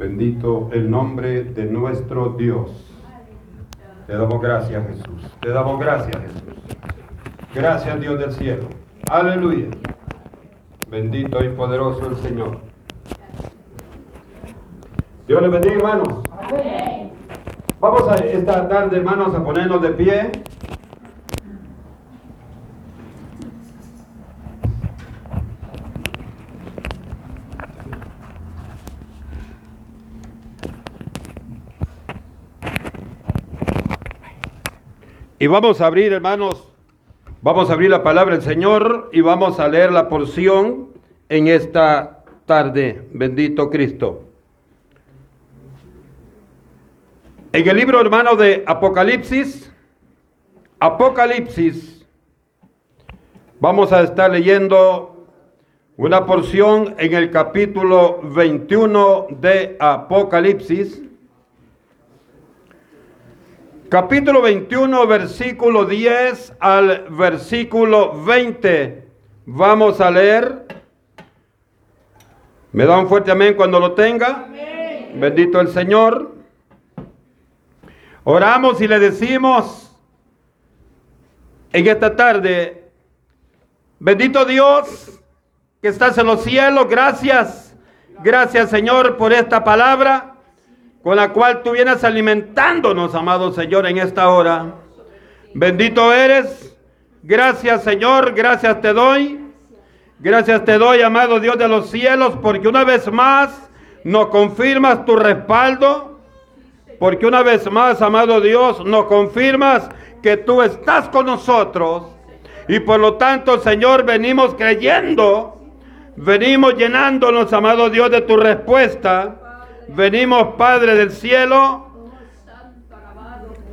Bendito el nombre de nuestro Dios. Te damos gracias, Jesús. Te damos gracias, Jesús. Gracias, Dios del cielo. Aleluya. Bendito y poderoso el Señor. Dios les bendiga, hermanos. Vamos a esta tarde, hermanos, a ponernos de pie. Y vamos a abrir, hermanos, vamos a abrir la palabra del Señor y vamos a leer la porción en esta tarde. Bendito Cristo. En el libro, hermano, de Apocalipsis, Apocalipsis, vamos a estar leyendo una porción en el capítulo 21 de Apocalipsis. Capítulo 21, versículo 10 al versículo 20. Vamos a leer. ¿Me da un fuerte amén cuando lo tenga? Bendito el Señor. Oramos y le decimos en esta tarde, bendito Dios que estás en los cielos, gracias, gracias Señor por esta palabra con la cual tú vienes alimentándonos, amado Señor, en esta hora. Bendito eres. Gracias, Señor. Gracias te doy. Gracias te doy, amado Dios de los cielos, porque una vez más nos confirmas tu respaldo. Porque una vez más, amado Dios, nos confirmas que tú estás con nosotros. Y por lo tanto, Señor, venimos creyendo, venimos llenándonos, amado Dios, de tu respuesta venimos, Padre del cielo,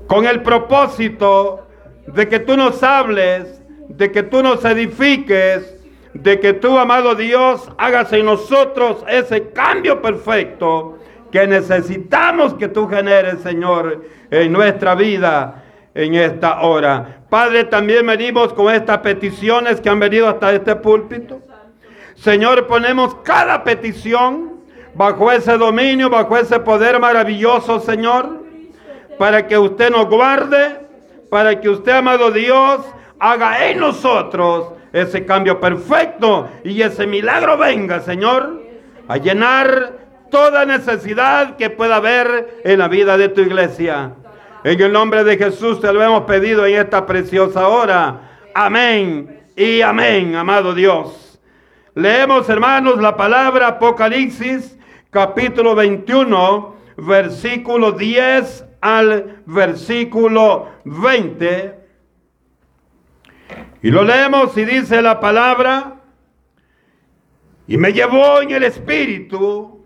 con el propósito de que tú nos hables, de que tú nos edifiques, de que tú, amado Dios, hagas en nosotros ese cambio perfecto que necesitamos que tú generes, Señor, en nuestra vida en esta hora. Padre, también venimos con estas peticiones que han venido hasta este púlpito. Señor, ponemos cada petición bajo ese dominio, bajo ese poder maravilloso, Señor, para que usted nos guarde, para que usted, amado Dios, haga en nosotros ese cambio perfecto y ese milagro venga, Señor, a llenar toda necesidad que pueda haber en la vida de tu iglesia. En el nombre de Jesús te lo hemos pedido en esta preciosa hora. Amén y amén, amado Dios. Leemos, hermanos, la palabra Apocalipsis capítulo 21, versículo 10 al versículo 20. Y lo leemos y dice la palabra, y me llevó en el espíritu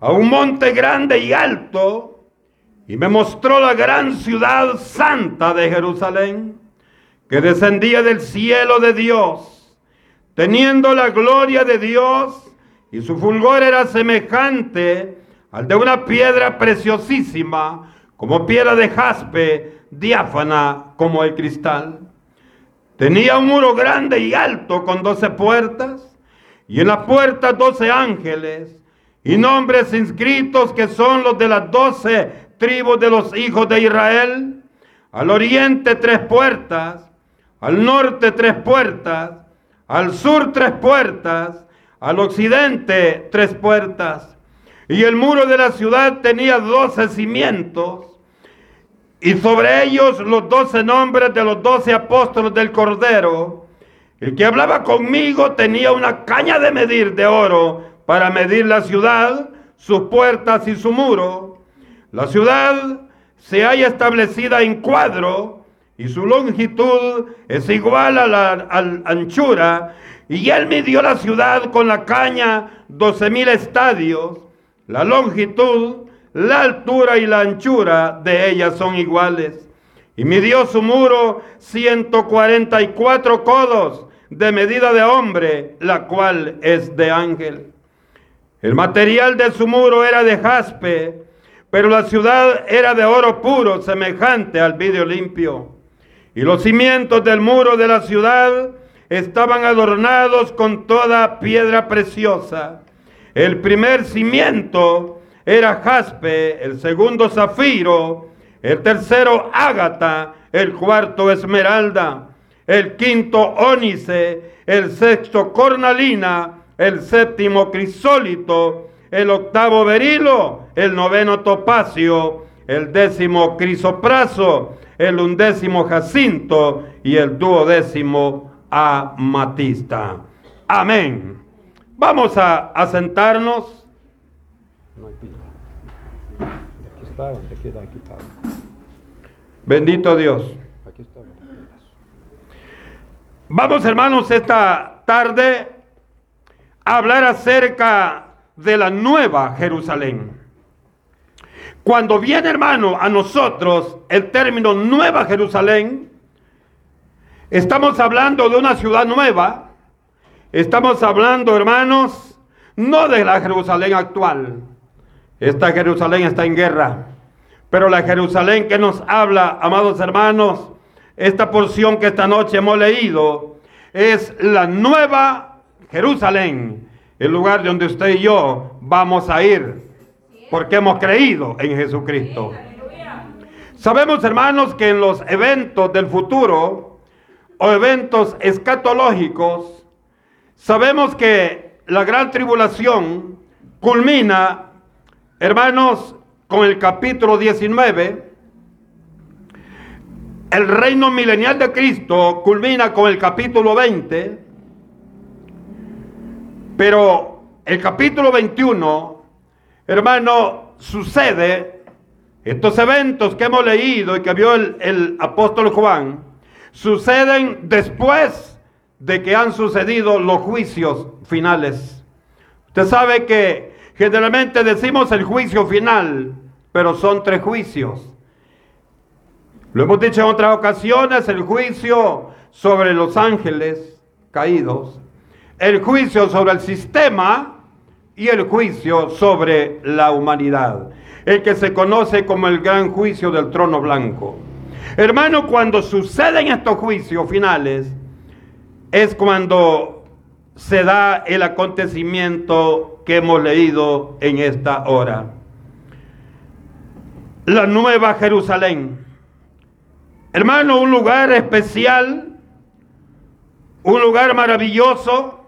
a un monte grande y alto, y me mostró la gran ciudad santa de Jerusalén, que descendía del cielo de Dios, teniendo la gloria de Dios y su fulgor era semejante al de una piedra preciosísima, como piedra de jaspe, diáfana como el cristal. Tenía un muro grande y alto con doce puertas, y en las puertas doce ángeles, y nombres inscritos que son los de las doce tribus de los hijos de Israel. Al oriente tres puertas, al norte tres puertas, al sur tres puertas, al occidente tres puertas, y el muro de la ciudad tenía doce cimientos, y sobre ellos los doce nombres de los doce apóstoles del Cordero. El que hablaba conmigo tenía una caña de medir de oro para medir la ciudad, sus puertas y su muro. La ciudad se halla establecida en cuadro y su longitud es igual a la anchura y él midió la ciudad con la caña doce mil estadios. La longitud, la altura y la anchura de ella son iguales. Y midió su muro 144 codos de medida de hombre, la cual es de ángel. El material de su muro era de jaspe, pero la ciudad era de oro puro, semejante al vidrio limpio. Y los cimientos del muro de la ciudad estaban adornados con toda piedra preciosa. El primer cimiento era jaspe, el segundo zafiro, el tercero ágata, el cuarto esmeralda, el quinto ónice, el sexto cornalina, el séptimo crisólito, el octavo berilo, el noveno topacio, el décimo crisopraso, el undécimo jacinto y el duodécimo amatista. Amén. Vamos a, a sentarnos. Bendito Dios. Vamos hermanos esta tarde a hablar acerca de la nueva Jerusalén. Cuando viene hermano a nosotros el término nueva Jerusalén, estamos hablando de una ciudad nueva, estamos hablando hermanos no de la Jerusalén actual. Esta Jerusalén está en guerra, pero la Jerusalén que nos habla, amados hermanos, esta porción que esta noche hemos leído, es la nueva Jerusalén, el lugar donde usted y yo vamos a ir, porque hemos creído en Jesucristo. Sabemos, hermanos, que en los eventos del futuro o eventos escatológicos, sabemos que la gran tribulación culmina, hermanos, con el capítulo 19. El reino milenial de Cristo culmina con el capítulo 20. Pero el capítulo 21, hermano, sucede, estos eventos que hemos leído y que vio el, el apóstol Juan, suceden después de que han sucedido los juicios finales. Usted sabe que generalmente decimos el juicio final, pero son tres juicios. Lo hemos dicho en otras ocasiones, el juicio sobre los ángeles caídos, el juicio sobre el sistema y el juicio sobre la humanidad, el que se conoce como el gran juicio del trono blanco. Hermano, cuando suceden estos juicios finales, es cuando se da el acontecimiento que hemos leído en esta hora. La nueva Jerusalén. Hermano, un lugar especial, un lugar maravilloso,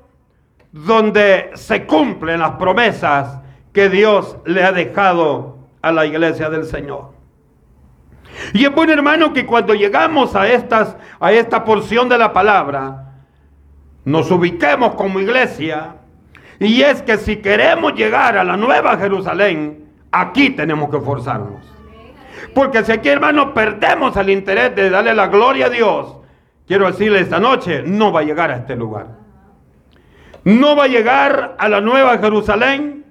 donde se cumplen las promesas que Dios le ha dejado a la iglesia del Señor. Y es bueno, hermano, que cuando llegamos a, estas, a esta porción de la palabra, nos ubiquemos como iglesia. Y es que si queremos llegar a la nueva Jerusalén, aquí tenemos que esforzarnos. Porque si aquí, hermano, perdemos el interés de darle la gloria a Dios, quiero decirle esta noche, no va a llegar a este lugar no va a llegar a la nueva Jerusalén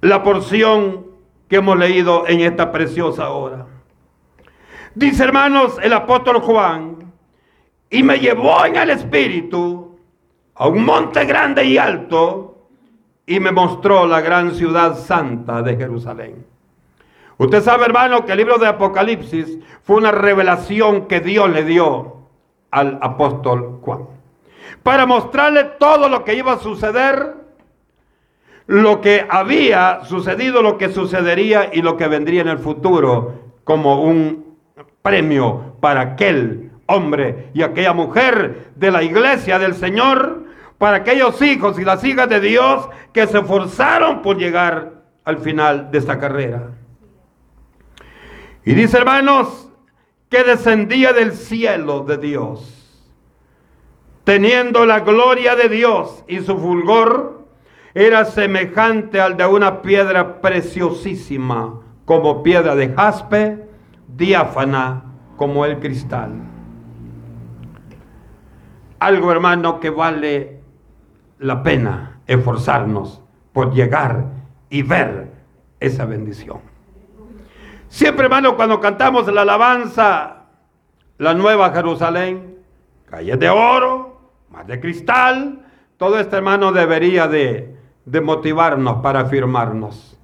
la porción que hemos leído en esta preciosa hora. Dice hermanos el apóstol Juan, y me llevó en el espíritu a un monte grande y alto y me mostró la gran ciudad santa de Jerusalén. Usted sabe, hermano, que el libro de Apocalipsis fue una revelación que Dios le dio al apóstol Juan para mostrarle todo lo que iba a suceder, lo que había sucedido, lo que sucedería y lo que vendría en el futuro como un premio para aquel hombre y aquella mujer de la iglesia del Señor, para aquellos hijos y las hijas de Dios que se esforzaron por llegar al final de esta carrera. Y dice hermanos que descendía del cielo de Dios teniendo la gloria de Dios y su fulgor, era semejante al de una piedra preciosísima, como piedra de jaspe, diáfana como el cristal. Algo, hermano, que vale la pena esforzarnos por llegar y ver esa bendición. Siempre, hermano, cuando cantamos la alabanza, la nueva Jerusalén, calles de oro, más de cristal. Todo esto, hermano, debería de, de motivarnos para afirmarnos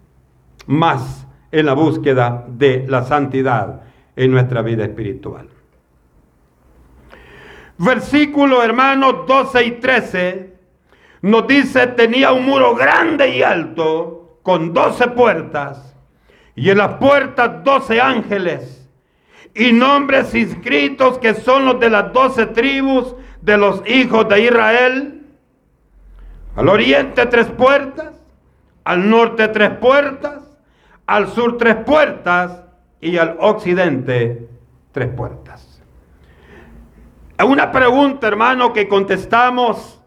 más en la búsqueda de la santidad en nuestra vida espiritual. Versículo, hermanos, 12 y 13 nos dice, tenía un muro grande y alto con doce puertas y en las puertas doce ángeles y nombres inscritos que son los de las doce tribus de los hijos de Israel. Al oriente tres puertas, al norte tres puertas, al sur tres puertas y al occidente tres puertas. Una pregunta, hermano, que contestamos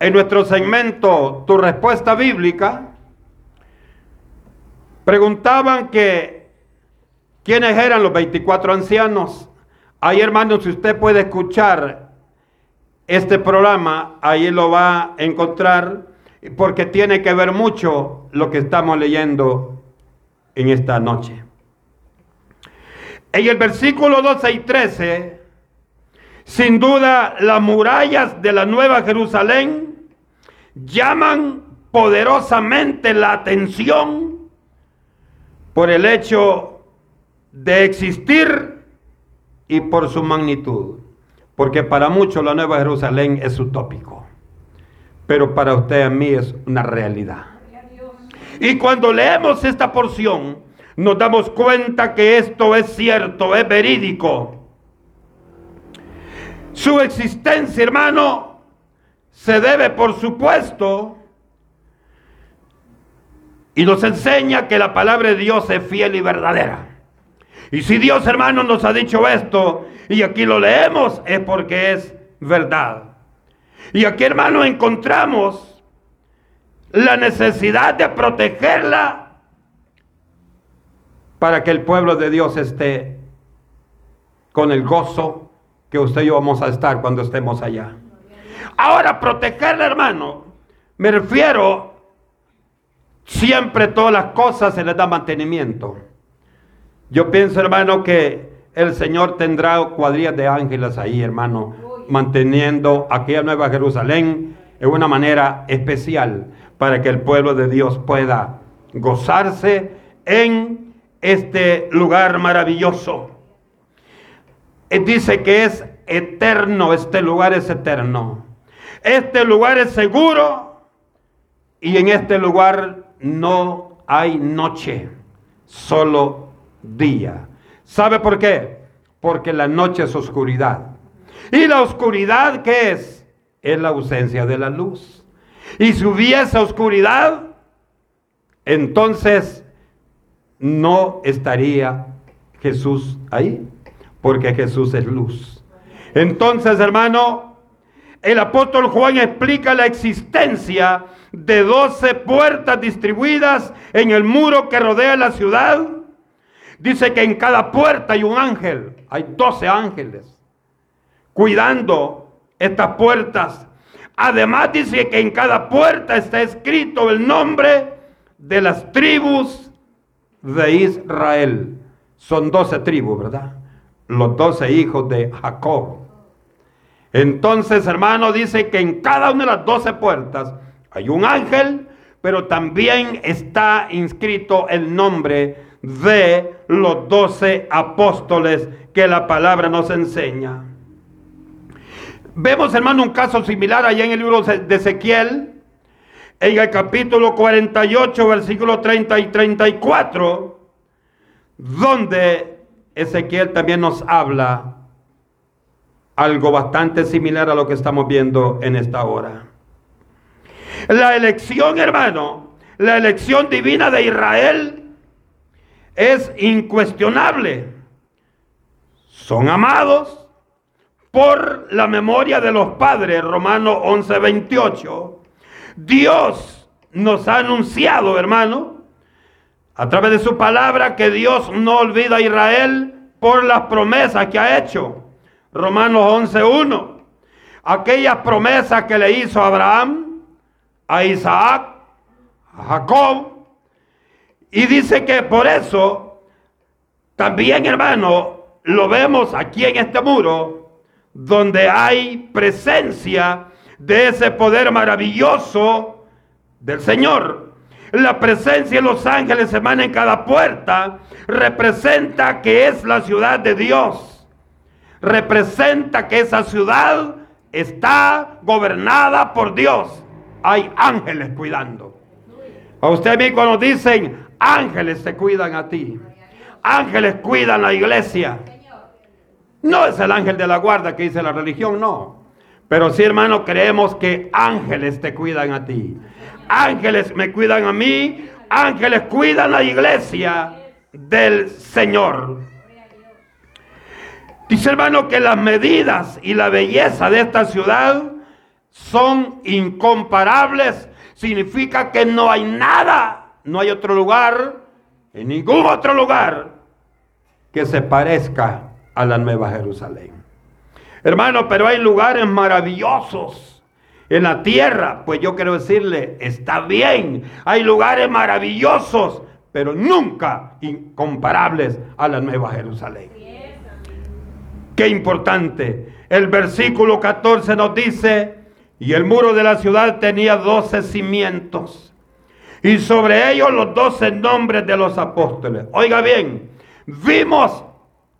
en nuestro segmento Tu respuesta bíblica. Preguntaban que quiénes eran los 24 ancianos. Ahí, hermano, si usted puede escuchar este programa, ahí lo va a encontrar porque tiene que ver mucho lo que estamos leyendo en esta noche. En el versículo 12 y 13, sin duda las murallas de la Nueva Jerusalén llaman poderosamente la atención por el hecho de existir y por su magnitud. Porque para muchos la Nueva Jerusalén es utópico, pero para usted y mí es una realidad. Y cuando leemos esta porción, nos damos cuenta que esto es cierto, es verídico. Su existencia, hermano, se debe, por supuesto, y nos enseña que la palabra de Dios es fiel y verdadera. Y si Dios, hermano, nos ha dicho esto, y aquí lo leemos, es porque es verdad. Y aquí, hermano, encontramos la necesidad de protegerla para que el pueblo de Dios esté con el gozo que usted y yo vamos a estar cuando estemos allá. Ahora, protegerle, hermano, me refiero, siempre todas las cosas se les da mantenimiento. Yo pienso, hermano, que el Señor tendrá cuadrillas de ángeles ahí, hermano, manteniendo aquella Nueva Jerusalén en una manera especial para que el pueblo de Dios pueda gozarse en este lugar maravilloso. Eh, dice que es eterno, este lugar es eterno. Este lugar es seguro y en este lugar no hay noche, solo día. ¿Sabe por qué? Porque la noche es oscuridad. ¿Y la oscuridad qué es? Es la ausencia de la luz. Y si hubiese oscuridad, entonces no estaría Jesús ahí, porque Jesús es luz. Entonces, hermano, el apóstol Juan explica la existencia de doce puertas distribuidas en el muro que rodea la ciudad. Dice que en cada puerta hay un ángel, hay doce ángeles, cuidando estas puertas. Además dice que en cada puerta está escrito el nombre de las tribus de Israel. Son doce tribus, ¿verdad? Los doce hijos de Jacob. Entonces, hermano, dice que en cada una de las doce puertas hay un ángel, pero también está inscrito el nombre de los doce apóstoles que la palabra nos enseña. Vemos, hermano, un caso similar allá en el libro de Ezequiel, en el capítulo 48, versículo 30 y 34, donde Ezequiel también nos habla algo bastante similar a lo que estamos viendo en esta hora. La elección, hermano, la elección divina de Israel es incuestionable. Son amados por la memoria de los padres, Romanos 11, 28 Dios nos ha anunciado, hermano, a través de su palabra, que Dios no olvida a Israel por las promesas que ha hecho. Romanos 11.1. Aquellas promesas que le hizo a Abraham, a Isaac, a Jacob. Y dice que por eso, también hermano, lo vemos aquí en este muro, donde hay presencia de ese poder maravilloso del Señor. La presencia de los ángeles emana en cada puerta, representa que es la ciudad de Dios. Representa que esa ciudad está gobernada por Dios. Hay ángeles cuidando. A usted a mí dicen ángeles te cuidan a ti. Ángeles cuidan la iglesia. No es el ángel de la guarda que dice la religión, no. Pero sí, hermano, creemos que ángeles te cuidan a ti. Ángeles me cuidan a mí. Ángeles cuidan la iglesia del Señor. Dice hermano que las medidas y la belleza de esta ciudad son incomparables. Significa que no hay nada, no hay otro lugar, en ningún otro lugar que se parezca a la Nueva Jerusalén. Hermano, pero hay lugares maravillosos en la tierra. Pues yo quiero decirle, está bien, hay lugares maravillosos, pero nunca incomparables a la Nueva Jerusalén. Qué importante. El versículo 14 nos dice, y el muro de la ciudad tenía doce cimientos, y sobre ellos los doce nombres de los apóstoles. Oiga bien, vimos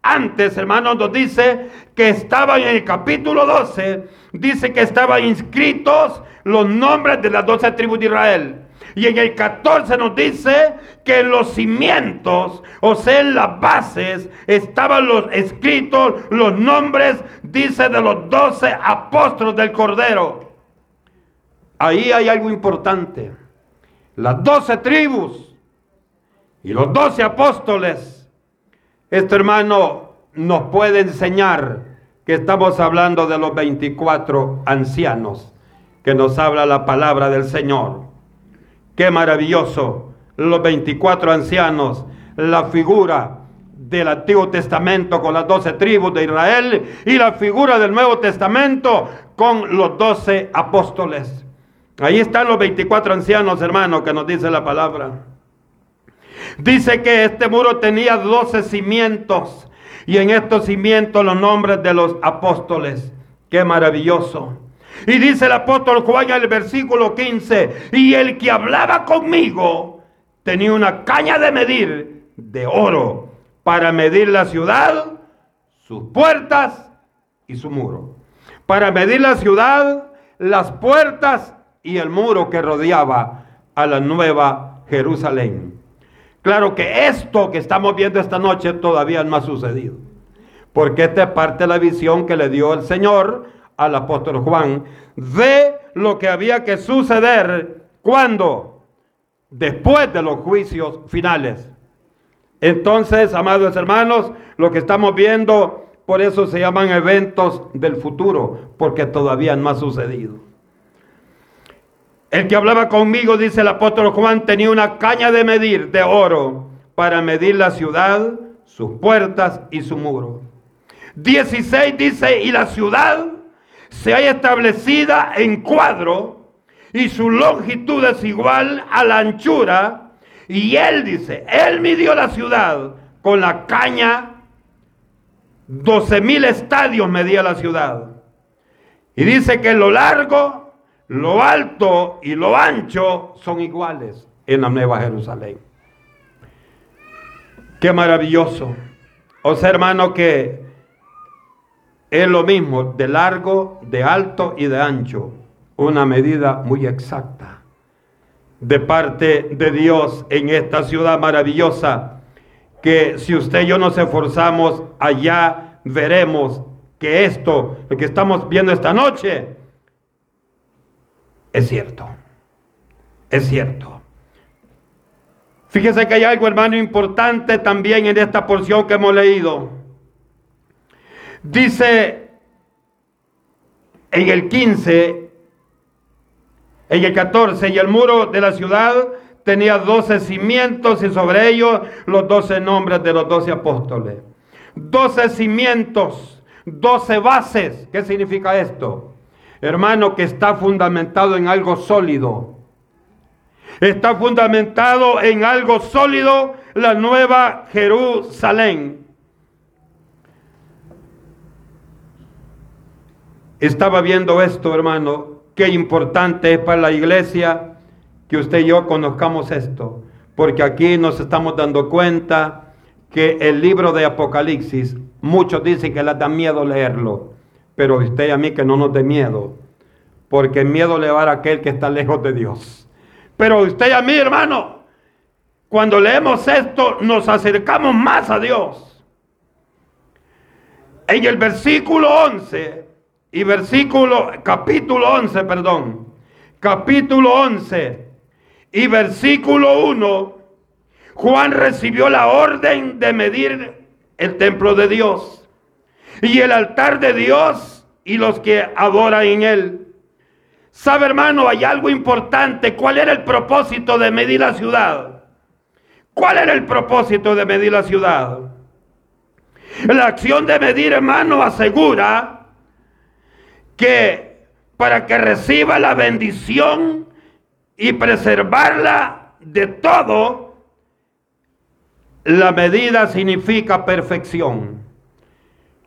antes, hermanos, nos dice que estaban en el capítulo 12, dice que estaban inscritos los nombres de las doce tribus de Israel. Y en el 14 nos dice que en los cimientos, o sea, en las bases, estaban los escritos, los nombres, dice, de los doce apóstoles del Cordero. Ahí hay algo importante. Las doce tribus y los doce apóstoles esto, hermano, nos puede enseñar que estamos hablando de los 24 ancianos que nos habla la palabra del Señor. Qué maravilloso, los 24 ancianos, la figura del Antiguo Testamento con las 12 tribus de Israel y la figura del Nuevo Testamento con los 12 apóstoles. Ahí están los 24 ancianos, hermanos, que nos dice la palabra. Dice que este muro tenía 12 cimientos y en estos cimientos los nombres de los apóstoles. Qué maravilloso. Y dice el apóstol Juan el versículo 15, y el que hablaba conmigo tenía una caña de medir de oro para medir la ciudad, sus puertas y su muro. Para medir la ciudad, las puertas y el muro que rodeaba a la nueva Jerusalén. Claro que esto que estamos viendo esta noche todavía no ha sucedido. Porque esta es parte de la visión que le dio el Señor al apóstol Juan de lo que había que suceder cuando, después de los juicios finales. Entonces, amados hermanos, lo que estamos viendo, por eso se llaman eventos del futuro, porque todavía no ha sucedido. El que hablaba conmigo, dice el apóstol Juan, tenía una caña de medir de oro para medir la ciudad, sus puertas y su muro. 16 dice, y la ciudad se haya establecida en cuadro y su longitud es igual a la anchura. Y él dice, él midió la ciudad con la caña, 12 mil estadios medía la ciudad. Y dice que lo largo lo alto y lo ancho son iguales en la Nueva Jerusalén. Qué maravilloso. O sea, hermano, que es lo mismo de largo, de alto y de ancho. Una medida muy exacta de parte de Dios en esta ciudad maravillosa. Que si usted y yo nos esforzamos, allá veremos que esto, lo que estamos viendo esta noche, es cierto. Es cierto. Fíjese que hay algo, hermano, importante también en esta porción que hemos leído. Dice en el 15, en el 14, y el muro de la ciudad tenía 12 cimientos y sobre ellos los 12 nombres de los 12 apóstoles. 12 cimientos, 12 bases. ¿Qué significa esto? Hermano, que está fundamentado en algo sólido. Está fundamentado en algo sólido la nueva Jerusalén. Estaba viendo esto, hermano, qué importante es para la iglesia que usted y yo conozcamos esto, porque aquí nos estamos dando cuenta que el libro de Apocalipsis, muchos dicen que les da miedo leerlo. Pero usted y a mí que no nos dé miedo, porque miedo le va a aquel que está lejos de Dios. Pero usted y a mí, hermano, cuando leemos esto, nos acercamos más a Dios. En el versículo 11 y versículo, capítulo 11, perdón, capítulo 11 y versículo 1, Juan recibió la orden de medir el templo de Dios y el altar de Dios y los que adoran en él. Sabe hermano, hay algo importante. ¿Cuál era el propósito de medir la ciudad? ¿Cuál era el propósito de medir la ciudad? La acción de medir, hermano, asegura que para que reciba la bendición y preservarla de todo, la medida significa perfección.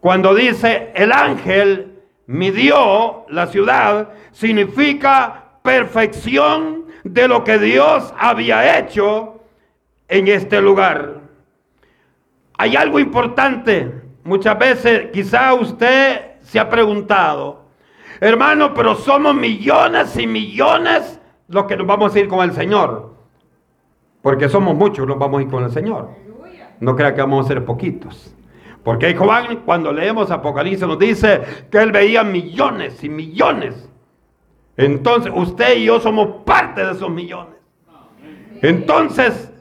Cuando dice el ángel midió la ciudad, significa perfección de lo que Dios había hecho en este lugar. Hay algo importante. Muchas veces quizá usted se ha preguntado, hermano, pero somos millones y millones los que nos vamos a ir con el Señor. Porque somos muchos los vamos a ir con el Señor. No crea que vamos a ser poquitos. Porque Juan, cuando leemos Apocalipsis, nos dice que él veía millones y millones. Entonces, usted y yo somos parte de esos millones. Entonces,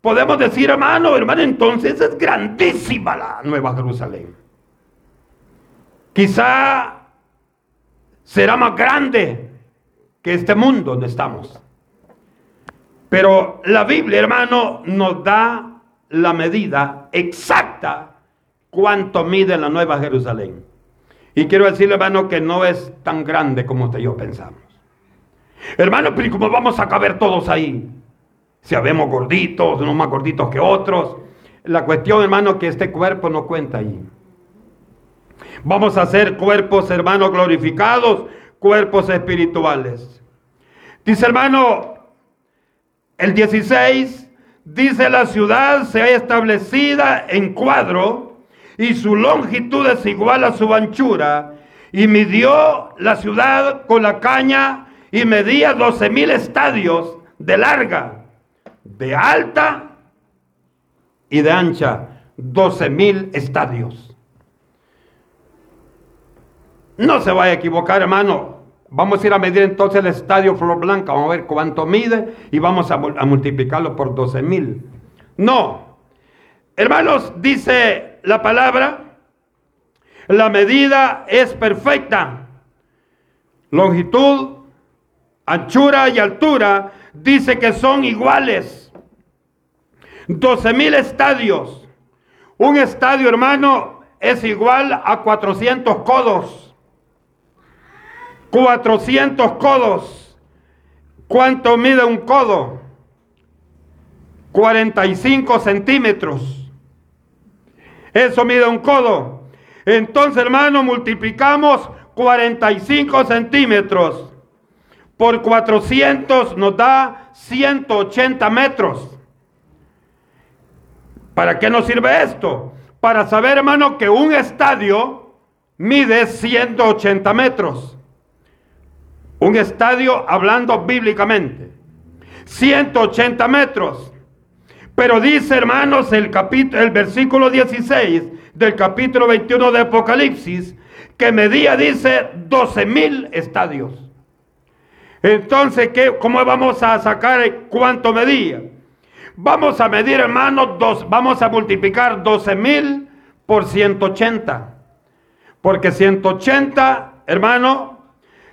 podemos decir, hermano, hermano, entonces es grandísima la Nueva Jerusalén. Quizá será más grande que este mundo donde estamos. Pero la Biblia, hermano, nos da la medida exacta cuánto mide la Nueva Jerusalén. Y quiero decirle, hermano, que no es tan grande como usted y yo pensamos. Hermano, pero ¿cómo vamos a caber todos ahí? Si habemos gorditos, unos más gorditos que otros. La cuestión, hermano, que este cuerpo no cuenta ahí. Vamos a hacer cuerpos, hermanos, glorificados, cuerpos espirituales. Dice, hermano, el 16, dice la ciudad se ha establecida en cuadro y su longitud es igual a su anchura. Y midió la ciudad con la caña y medía 12 mil estadios de larga, de alta y de ancha. 12 mil estadios. No se vaya a equivocar, hermano. Vamos a ir a medir entonces el estadio Flor Blanca. Vamos a ver cuánto mide y vamos a, a multiplicarlo por 12 mil. No. Hermanos, dice la palabra, la medida es perfecta. Longitud, anchura y altura dice que son iguales. 12 mil estadios. Un estadio, hermano, es igual a 400 codos. 400 codos. ¿Cuánto mide un codo? 45 centímetros. Eso mide un codo. Entonces, hermano, multiplicamos 45 centímetros por 400 nos da 180 metros. ¿Para qué nos sirve esto? Para saber, hermano, que un estadio mide 180 metros. Un estadio hablando bíblicamente. 180 metros. Pero dice, hermanos, el, capítulo, el versículo 16 del capítulo 21 de Apocalipsis, que medía, dice, 12 mil estadios. Entonces, ¿qué, ¿cómo vamos a sacar cuánto medía? Vamos a medir, hermanos, dos, vamos a multiplicar 12 mil por 180. Porque 180, hermano,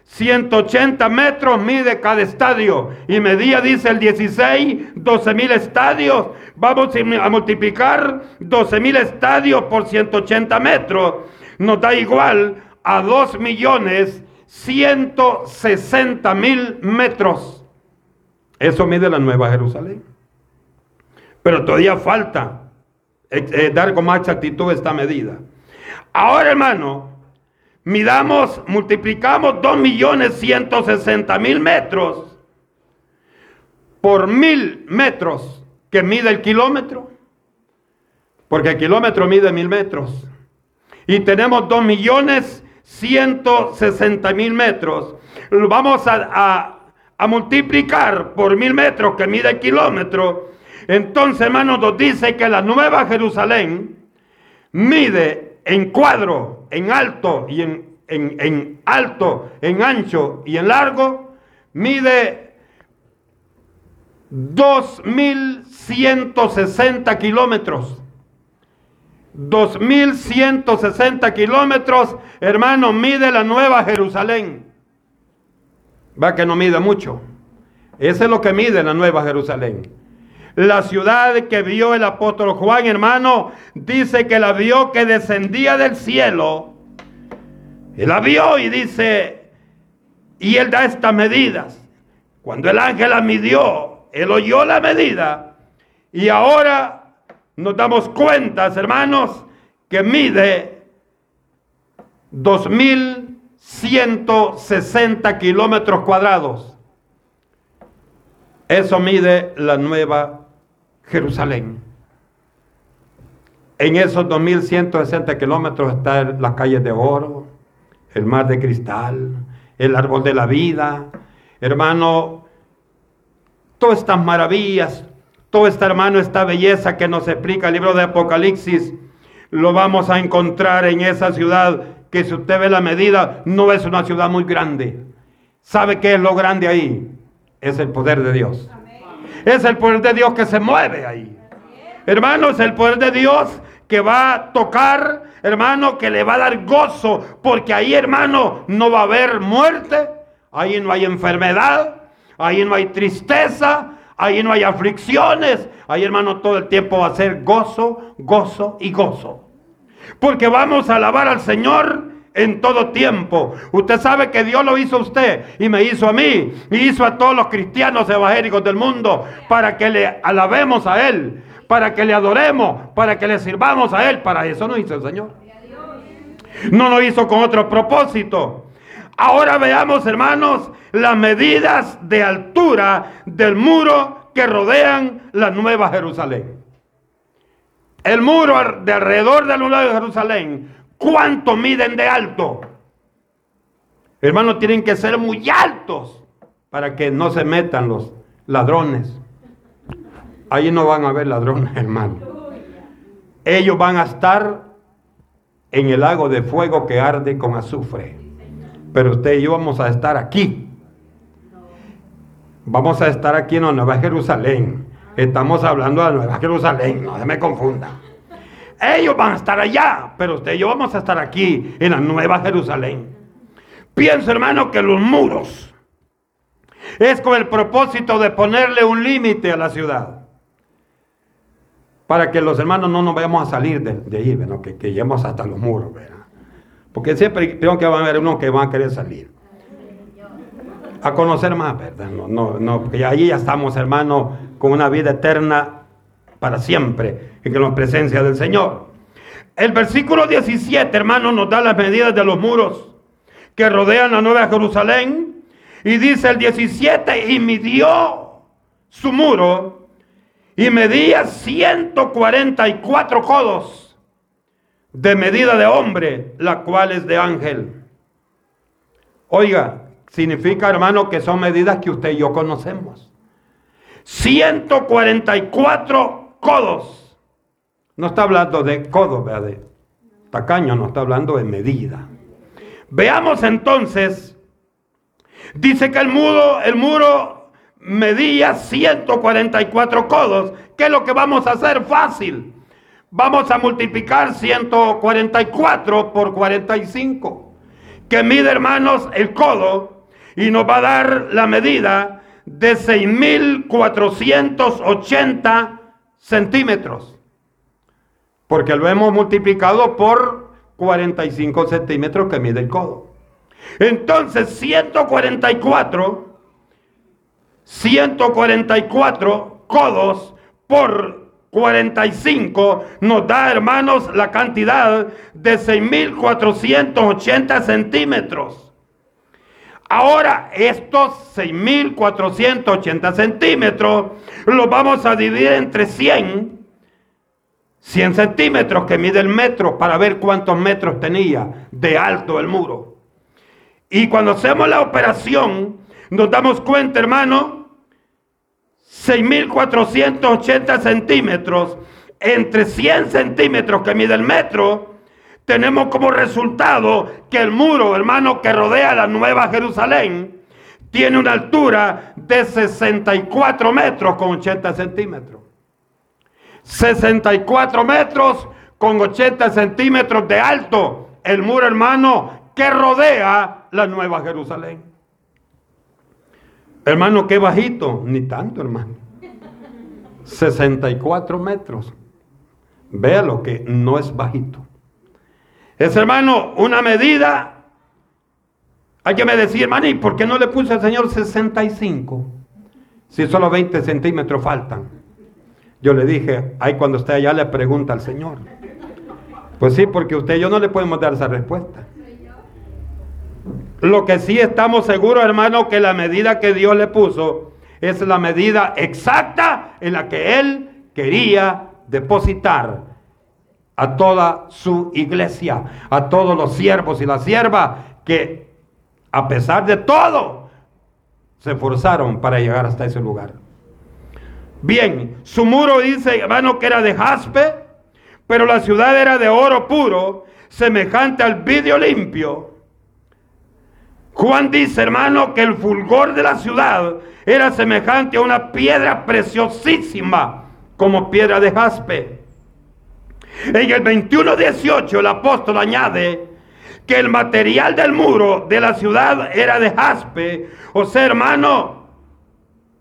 180 metros mide cada estadio. Y medía, dice el 16, 12 mil estadios. Vamos a multiplicar 12 mil estadios por 180 metros. Nos da igual a 2 millones 160 mil metros. Eso mide la Nueva Jerusalén. Pero todavía falta eh, eh, dar con más exactitud esta medida. Ahora, hermano, midamos, multiplicamos 2 millones 160 mil metros por mil metros que mide el kilómetro, porque el kilómetro mide mil metros, y tenemos 2 millones 160 mil metros, vamos a, a multiplicar por mil metros que mide el kilómetro, entonces hermanos nos dice que la nueva Jerusalén mide en cuadro, en alto y en, en, en alto, en ancho y en largo, mide 2.160 kilómetros. 2.160 kilómetros, hermano, mide la nueva Jerusalén. Va que no mide mucho. Ese es lo que mide la nueva Jerusalén. La ciudad que vio el apóstol Juan, hermano, dice que la vio que descendía del cielo. Él la vio y dice, y él da estas medidas. Cuando el ángel la midió, él oyó la medida y ahora nos damos cuenta, hermanos, que mide 2.160 kilómetros cuadrados. Eso mide la nueva Jerusalén. En esos 2.160 kilómetros están las calles de oro, el mar de cristal, el árbol de la vida. Hermano, todas estas maravillas, todo esta hermano, esta belleza que nos explica el libro de Apocalipsis, lo vamos a encontrar en esa ciudad que si usted ve la medida, no es una ciudad muy grande. ¿Sabe qué es lo grande ahí? Es el poder de Dios. Es el poder de Dios que se mueve ahí. Hermano, es el poder de Dios que va a tocar, hermano, que le va a dar gozo, porque ahí, hermano, no va a haber muerte, ahí no hay enfermedad, ahí no hay tristeza, Ahí no hay aflicciones. Ahí, hermano, todo el tiempo va a ser gozo, gozo y gozo. Porque vamos a alabar al Señor en todo tiempo. Usted sabe que Dios lo hizo a usted y me hizo a mí y hizo a todos los cristianos evangélicos del mundo para que le alabemos a Él, para que le adoremos, para que le sirvamos a Él. Para eso nos hizo el Señor. No lo hizo con otro propósito. Ahora veamos, hermanos, las medidas de altura del muro que rodean la Nueva Jerusalén. El muro de alrededor de la Nueva Jerusalén, ¿cuánto miden de alto? Hermanos, tienen que ser muy altos para que no se metan los ladrones. Ahí no van a haber ladrones, hermano. Ellos van a estar en el lago de fuego que arde con azufre. Pero usted y yo vamos a estar aquí. Vamos a estar aquí en la Nueva Jerusalén. Estamos hablando de la Nueva Jerusalén, no se me confunda. Ellos van a estar allá, pero usted y yo vamos a estar aquí en la Nueva Jerusalén. Pienso, hermano, que los muros es con el propósito de ponerle un límite a la ciudad. Para que los hermanos no nos vayamos a salir de, ahí, que, lleguemos hasta los muros. ¿verdad? Porque siempre creo que van a haber unos que van a querer salir. A conocer más, ¿verdad? No, no, no, porque allí ya estamos, hermanos, con una vida eterna para siempre, en la presencia del Señor. El versículo 17, hermano, nos da las medidas de los muros que rodean la Nueva Jerusalén. Y dice el 17, y midió su muro y medía 144 codos de medida de hombre, la cual es de ángel. Oiga, significa hermano que son medidas que usted y yo conocemos. 144 codos. No está hablando de codos, vea, de tacaño, no está hablando de medida. Veamos entonces, dice que el muro, el muro medía 144 codos. ¿Qué es lo que vamos a hacer? Fácil. Vamos a multiplicar 144 por 45, que mide, hermanos, el codo y nos va a dar la medida de 6.480 centímetros. Porque lo hemos multiplicado por 45 centímetros que mide el codo. Entonces, 144, 144 codos por 45 nos da, hermanos, la cantidad de 6.480 centímetros. Ahora, estos 6.480 centímetros los vamos a dividir entre 100. 100 centímetros que mide el metro para ver cuántos metros tenía de alto el muro. Y cuando hacemos la operación, nos damos cuenta, hermano, 6.480 centímetros entre 100 centímetros que mide el metro, tenemos como resultado que el muro, hermano, que rodea la Nueva Jerusalén, tiene una altura de 64 metros con 80 centímetros. 64 metros con 80 centímetros de alto. El muro, hermano, que rodea la Nueva Jerusalén. Hermano, qué bajito. Ni tanto, hermano. 64 metros. Vea lo que no es bajito. Es, hermano, una medida. Hay que me decir, hermano, ¿y por qué no le puse al Señor 65? Si solo 20 centímetros faltan. Yo le dije, ahí cuando esté allá le pregunta al Señor. Pues sí, porque usted y yo no le podemos dar esa respuesta. Lo que sí estamos seguros, hermano, que la medida que Dios le puso es la medida exacta en la que Él quería depositar a toda su iglesia, a todos los siervos y las siervas que a pesar de todo se esforzaron para llegar hasta ese lugar. Bien, su muro dice, hermano, que era de jaspe, pero la ciudad era de oro puro, semejante al vidrio limpio. Juan dice, hermano, que el fulgor de la ciudad era semejante a una piedra preciosísima, como piedra de jaspe. En el 21.18 el apóstol añade que el material del muro de la ciudad era de jaspe, o sea, hermano,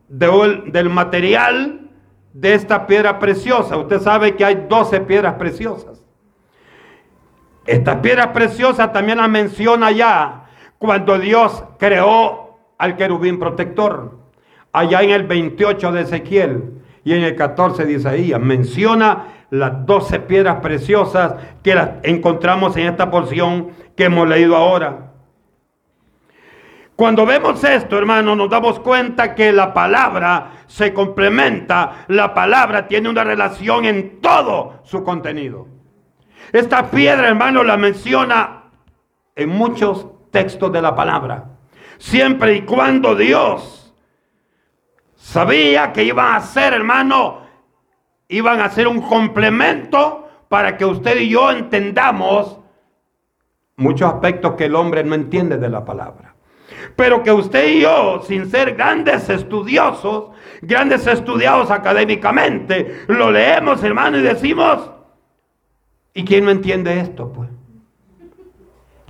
del material de esta piedra preciosa. Usted sabe que hay 12 piedras preciosas. Estas piedras preciosas también las menciona ya cuando Dios creó al querubín protector. Allá en el 28 de Ezequiel y en el 14 de Isaías menciona las 12 piedras preciosas que las encontramos en esta porción que hemos leído ahora. Cuando vemos esto, hermano, nos damos cuenta que la palabra se complementa, la palabra tiene una relación en todo su contenido. Esta piedra, hermano, la menciona en muchos textos de la palabra. Siempre y cuando Dios sabía que iban a ser, hermano, iban a ser un complemento para que usted y yo entendamos muchos aspectos que el hombre no entiende de la palabra. Pero que usted y yo, sin ser grandes estudiosos, grandes estudiados académicamente, lo leemos, hermano, y decimos, ¿y quién no entiende esto? Pues?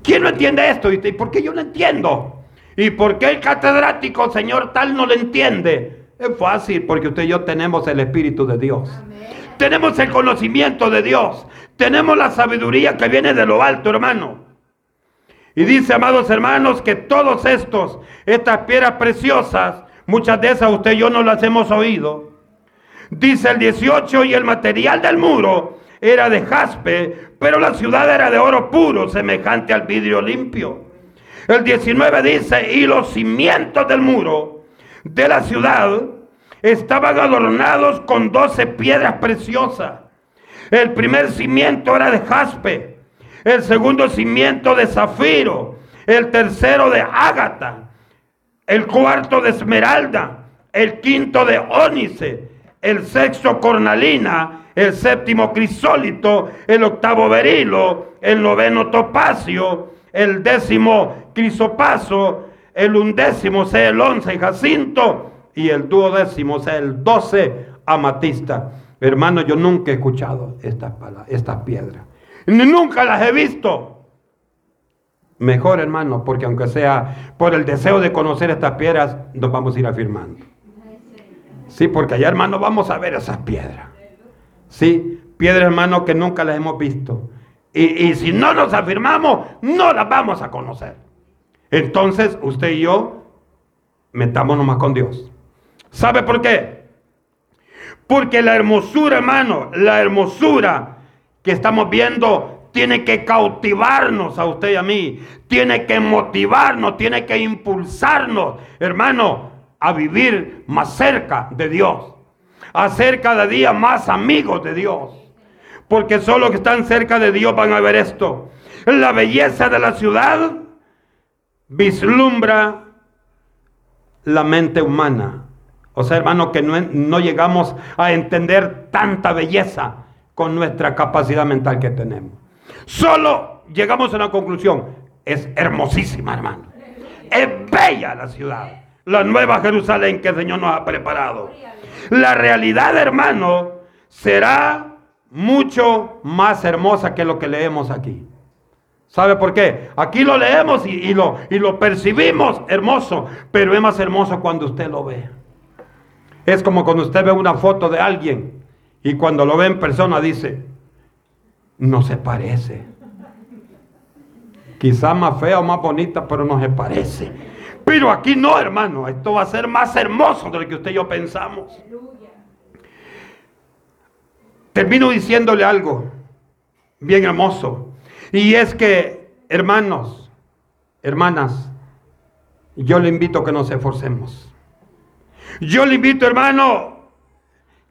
¿Quién no entiende esto? ¿Y por qué yo no entiendo? ¿Y por qué el catedrático, señor tal, no lo entiende? Es fácil, porque usted y yo tenemos el Espíritu de Dios. Tenemos el conocimiento de Dios. Tenemos la sabiduría que viene de lo alto, hermano. Y dice, amados hermanos, que todos estos, estas piedras preciosas, muchas de esas usted y yo no las hemos oído. Dice el 18, y el material del muro era de jaspe, pero la ciudad era de oro puro, semejante al vidrio limpio. El 19 dice, y los cimientos del muro de la ciudad estaban adornados con 12 piedras preciosas. El primer cimiento era de jaspe el segundo cimiento de zafiro, el tercero de ágata, el cuarto de esmeralda, el quinto de ónice, el sexto cornalina, el séptimo crisólito, el octavo berilo, el noveno topacio, el décimo crisopaso, el undécimo sea el once jacinto y el duodécimo sea el doce amatista. Hermano, yo nunca he escuchado estas esta piedras. Nunca las he visto. Mejor, hermano, porque aunque sea por el deseo de conocer estas piedras, nos vamos a ir afirmando. Sí, porque allá, hermano, vamos a ver esas piedras. Sí, piedras, hermano, que nunca las hemos visto. Y, y si no nos afirmamos, no las vamos a conocer. Entonces, usted y yo, metámonos más con Dios. ¿Sabe por qué? Porque la hermosura, hermano, la hermosura que estamos viendo tiene que cautivarnos a usted y a mí, tiene que motivarnos, tiene que impulsarnos, hermano, a vivir más cerca de Dios, a ser cada día más amigos de Dios. Porque solo que están cerca de Dios van a ver esto. La belleza de la ciudad vislumbra la mente humana. O sea, hermano, que no, no llegamos a entender tanta belleza con nuestra capacidad mental que tenemos. Solo llegamos a una conclusión. Es hermosísima, hermano. Es bella la ciudad. La nueva Jerusalén que el Señor nos ha preparado. La realidad, hermano, será mucho más hermosa que lo que leemos aquí. ¿Sabe por qué? Aquí lo leemos y, lo, y lo percibimos hermoso, pero es más hermoso cuando usted lo ve. Es como cuando usted ve una foto de alguien y cuando lo ve en persona dice, no se parece. Quizá más fea o más bonita, pero no se parece. Pero aquí no, hermano. Esto va a ser más hermoso de lo que usted y yo pensamos. Termino diciéndole algo bien hermoso. Y es que, hermanos, hermanas, yo le invito a que nos esforcemos. Yo le invito, hermano,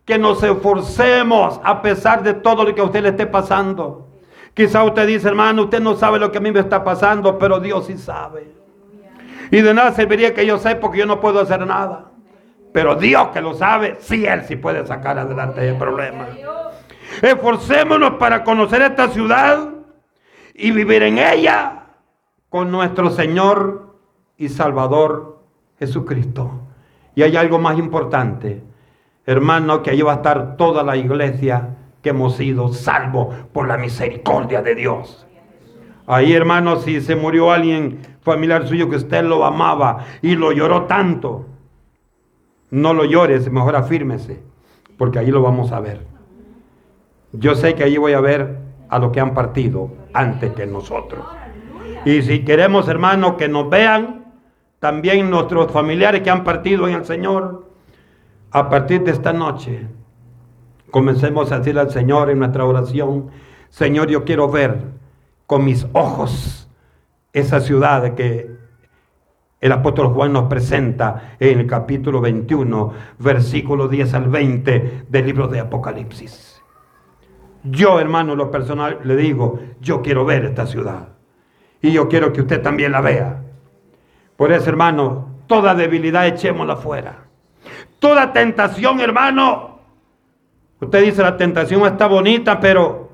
que nos esforcemos a pesar de todo lo que a usted le esté pasando. Quizá usted dice, hermano, usted no sabe lo que a mí me está pasando, pero Dios sí sabe. Y de nada serviría que yo sepa porque yo no puedo hacer nada. Pero Dios que lo sabe, sí, Él sí puede sacar adelante el problema. Esforcémonos para conocer esta ciudad y vivir en ella con nuestro Señor y Salvador Jesucristo. Y hay algo más importante, hermano, que allí va a estar toda la iglesia que hemos sido salvos por la misericordia de Dios. Ahí, hermano, si se murió alguien familiar suyo que usted lo amaba y lo lloró tanto, no lo llores, mejor afírmese, porque ahí lo vamos a ver. Yo sé que allí voy a ver a los que han partido antes que nosotros. Y si queremos, hermano, que nos vean, también nuestros familiares que han partido en el Señor, a partir de esta noche, comencemos a decir al Señor en nuestra oración, Señor, yo quiero ver con mis ojos esa ciudad que el apóstol Juan nos presenta en el capítulo 21, versículo 10 al 20 del libro de Apocalipsis. Yo, hermano, lo personal le digo, yo quiero ver esta ciudad. Y yo quiero que usted también la vea. Por eso, hermano, toda debilidad echémosla fuera. Toda tentación, hermano. Usted dice, la tentación está bonita, pero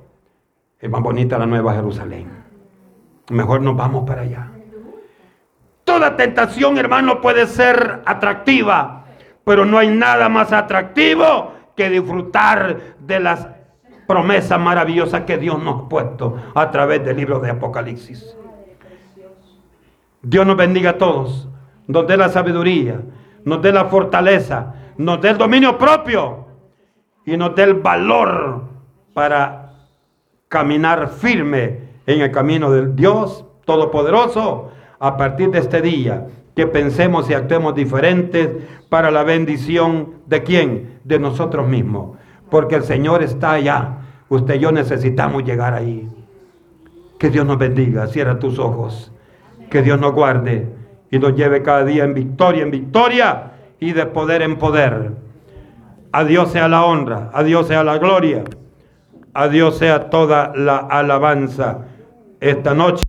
es más bonita la nueva Jerusalén. Mejor nos vamos para allá. Toda tentación, hermano, puede ser atractiva, pero no hay nada más atractivo que disfrutar de las promesas maravillosas que Dios nos ha puesto a través del libro de Apocalipsis. Dios nos bendiga a todos, nos dé la sabiduría, nos dé la fortaleza, nos dé el dominio propio y nos dé el valor para caminar firme en el camino del Dios Todopoderoso a partir de este día. Que pensemos y actuemos diferentes para la bendición de quién? De nosotros mismos. Porque el Señor está allá. Usted y yo necesitamos llegar ahí. Que Dios nos bendiga. Cierra tus ojos. Que Dios nos guarde y nos lleve cada día en victoria, en victoria y de poder en poder. A Dios sea la honra, a Dios sea la gloria, a Dios sea toda la alabanza esta noche.